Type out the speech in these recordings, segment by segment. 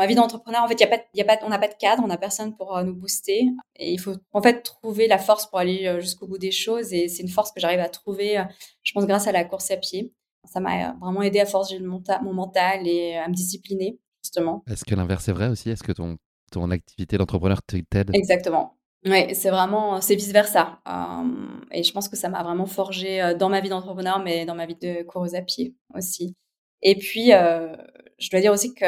Ma vie d'entrepreneur, en fait, y a pas, y a pas, on n'a pas de cadre, on n'a personne pour euh, nous booster. Et il faut en fait trouver la force pour aller euh, jusqu'au bout des choses. Et c'est une force que j'arrive à trouver, euh, je pense, grâce à la course à pied. Ça m'a vraiment aidé à forger mon, mon mental et à me discipliner, justement. Est-ce que l'inverse est vrai aussi? Est-ce que ton, ton activité d'entrepreneur t'aide? Exactement. Oui, c'est vraiment, c'est vice versa. et je pense que ça m'a vraiment forgé dans ma vie d'entrepreneur, mais dans ma vie de coureuse à pied aussi. Et puis, je dois dire aussi que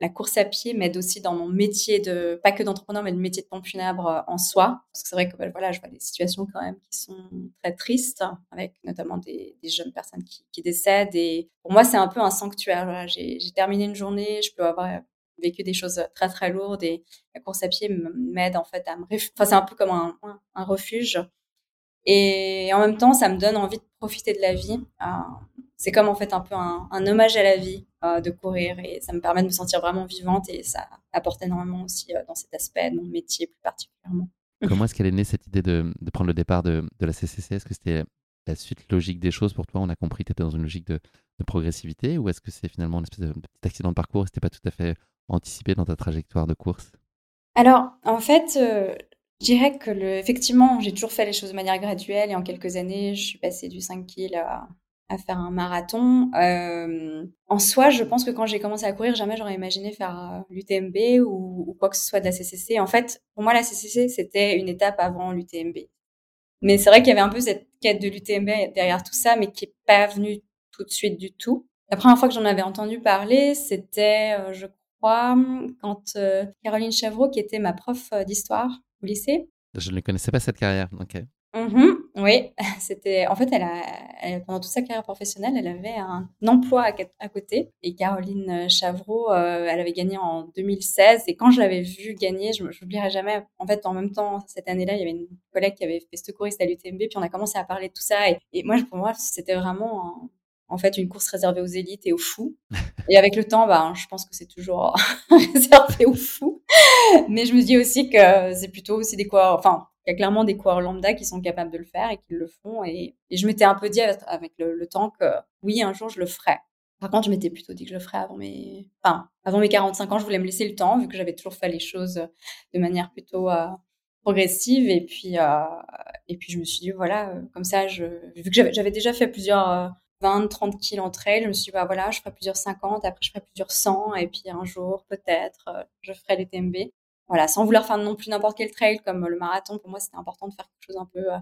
la course à pied m'aide aussi dans mon métier de, pas que d'entrepreneur, mais le métier de pompe funèbre euh, en soi. Parce que c'est vrai que ben, voilà, je vois des situations quand même qui sont très tristes, avec notamment des, jeunes personnes qui, décèdent. Et pour moi, c'est un peu un sanctuaire. J'ai terminé une journée, je peux avoir vécu des choses très très lourdes et la course à pied m'aide en fait à me, enfin c'est un peu comme un, un, refuge. Et en même temps, ça me donne envie de profiter de la vie. Euh, c'est comme en fait un peu un, hommage à la vie euh, de courir et ça me permet de me sentir vraiment vivante et ça apporte énormément aussi euh, dans cet aspect de mon métier plus particulièrement. Comment est-ce qu'elle est née cette idée de, prendre le départ de, la CCC Est-ce que c'était la suite logique des choses pour toi? On a compris que tu étais dans une logique de, progressivité ou est-ce que c'est finalement une espèce de, petit accident de parcours et c'était pas tout à fait anticipé dans ta trajectoire de course? Alors, en fait, euh, je dirais que le, effectivement, j'ai toujours fait les choses de manière graduelle et en quelques années, je suis passée du 5 kg à à faire un marathon. Euh, en soi, je pense que quand j'ai commencé à courir, jamais j'aurais imaginé faire euh, l'UTMB ou, ou, quoi que ce soit de la CCC. En fait, pour moi, la CCC, c'était une étape avant l'UTMB. Mais c'est vrai qu'il y avait un peu cette quête de l'UTMB derrière tout ça, mais qui est pas venue tout de suite du tout. La première fois que j'en avais entendu parler, c'était, euh, je crois, quand euh, Caroline Chavreau, qui était ma prof d'histoire au lycée. Je ne connaissais pas cette carrière. Ok. Mmh oui, c'était en fait elle a pendant toute sa carrière professionnelle, elle avait un emploi à, côté et Caroline euh, Chavreau, euh, elle avait gagné en 2016 et quand je l'avais vue gagner, je n'oublierai jamais. En fait, en même temps cette année-là, il y avait une collègue qui avait fait ce couriste à l'UTMB puis on a commencé à parler de tout ça et, et moi pour moi c'était vraiment en fait une course réservée aux élites et aux fous. Et avec le temps, bah, je pense que c'est toujours réservé aux fous. Mais je me dis aussi que c'est plutôt aussi des quoi, enfin il y a clairement des coureurs lambda qui sont capables de le faire et qui le font. Et, je m'étais un peu dit avec le, temps que oui, un jour, je le ferai. Par contre, je m'étais plutôt dit que je le ferais avant mes, enfin, avant mes 45 ans. Je voulais me laisser le temps, vu que j'avais toujours fait les choses de manière plutôt euh, progressive. Et puis, euh, et puis, je me suis dit, voilà, euh, comme ça, je, vu que j'avais déjà fait plusieurs 20, 30 kills entre elles, je me suis dit, bah voilà, je ferai plusieurs 50, après je ferai plusieurs 100, et puis un jour, peut-être, je ferai les TMB voilà, sans vouloir faire non plus n'importe quel trail comme le marathon. Pour moi, c'était important de faire quelque chose un peu euh,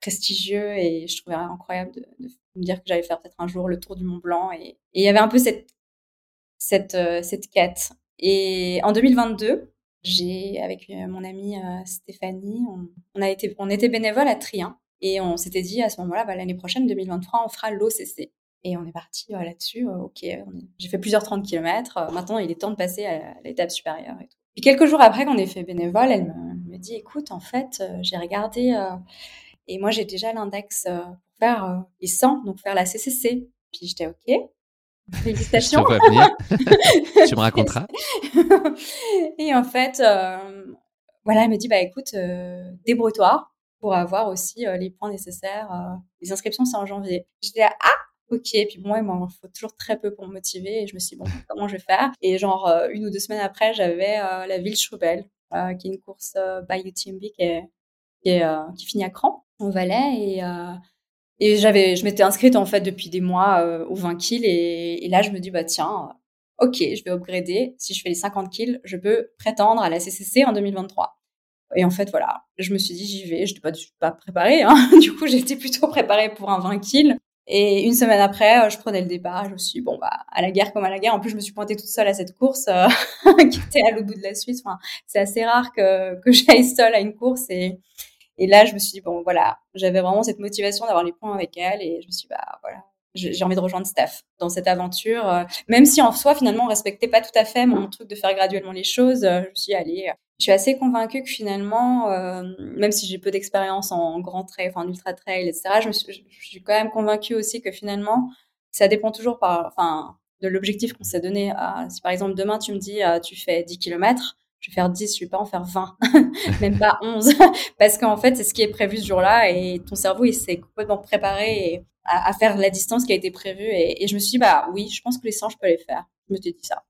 prestigieux et je trouvais incroyable de, me dire que j'allais faire peut-être un jour le tour du Mont Blanc. Et, il y avait un peu cette, cette, euh, cette quête. Et en 2022, j'ai, avec euh, mon amie Stéphanie, on, a été, on était bénévole à Trien et on s'était dit à ce moment-là, bah, l'année prochaine, 2023, on fera l'OCC. Et on est parti là-dessus. ok, j'ai fait plusieurs 30 km. maintenant, il est temps de passer à l'étape supérieure et tout. Puis quelques jours après qu'on ait fait bénévole, elle me, dit écoute, en fait, euh, j'ai regardé euh, et moi j'ai déjà l'index euh, pour faire les 100, donc faire la CCC. Puis j'étais ok. Félicitations. tu me raconteras. et en fait, voilà, elle me dit bah écoute, débrouille-toi, pour avoir aussi les points nécessaires. les inscriptions, c'est en janvier. J'étais ah, ok. Puis bon, il m'en faut toujours très peu pour me motiver. Et je me suis dit, bon, comment je vais faire? Et genre, une ou deux semaines après, j'avais la ville Choubel, qui est une course by UTMB qui, qui, finit à Cran, au Valais. Et, et j'avais, je m'étais inscrite en fait depuis des mois aux 20 kills. Et, et, là, je me dis, bah tiens, ok, je vais upgrader. Si je fais les 50 kills, je peux prétendre à la CCC en 2023. Et en fait, voilà, je me suis dit, j'y vais. Je n'étais pas, pas préparée. Hein. Du coup, j'étais plutôt préparée pour un 20 kills. Et une semaine après, je prenais le départ. Je me suis dit, bon, bah, à la guerre comme à la guerre. En plus, je me suis pointée toute seule à cette course euh, qui était à l'autre bout de la Suisse. Enfin, c'est assez rare que, que j'aille seule à une course. Et, et là, je me suis dit, bon, voilà, j'avais vraiment cette motivation d'avoir les points avec elle. Et je me suis dit, bah, voilà, j'ai envie de rejoindre Steph dans cette aventure. Euh, même si en soi, finalement, on respectait pas tout à fait mon truc de faire graduellement les choses, euh, je me suis dit, allez, je suis assez convaincue que finalement, euh, même si j'ai peu d'expérience en grand trail, enfin en ultra trail, etc., je, me suis, je, suis quand même convaincue aussi que finalement, ça dépend toujours par, enfin, de l'objectif qu'on s'est donné. si par exemple demain tu me dis, tu fais 10 km, je vais faire 10, je vais pas en faire 20, même pas 11, parce qu'en fait, c'est ce qui est prévu ce jour-là et ton cerveau, il s'est complètement préparé à, faire la distance qui a été prévue et, et, je me suis dit, bah oui, je pense que les 100, je peux les faire. Je me suis dit ça.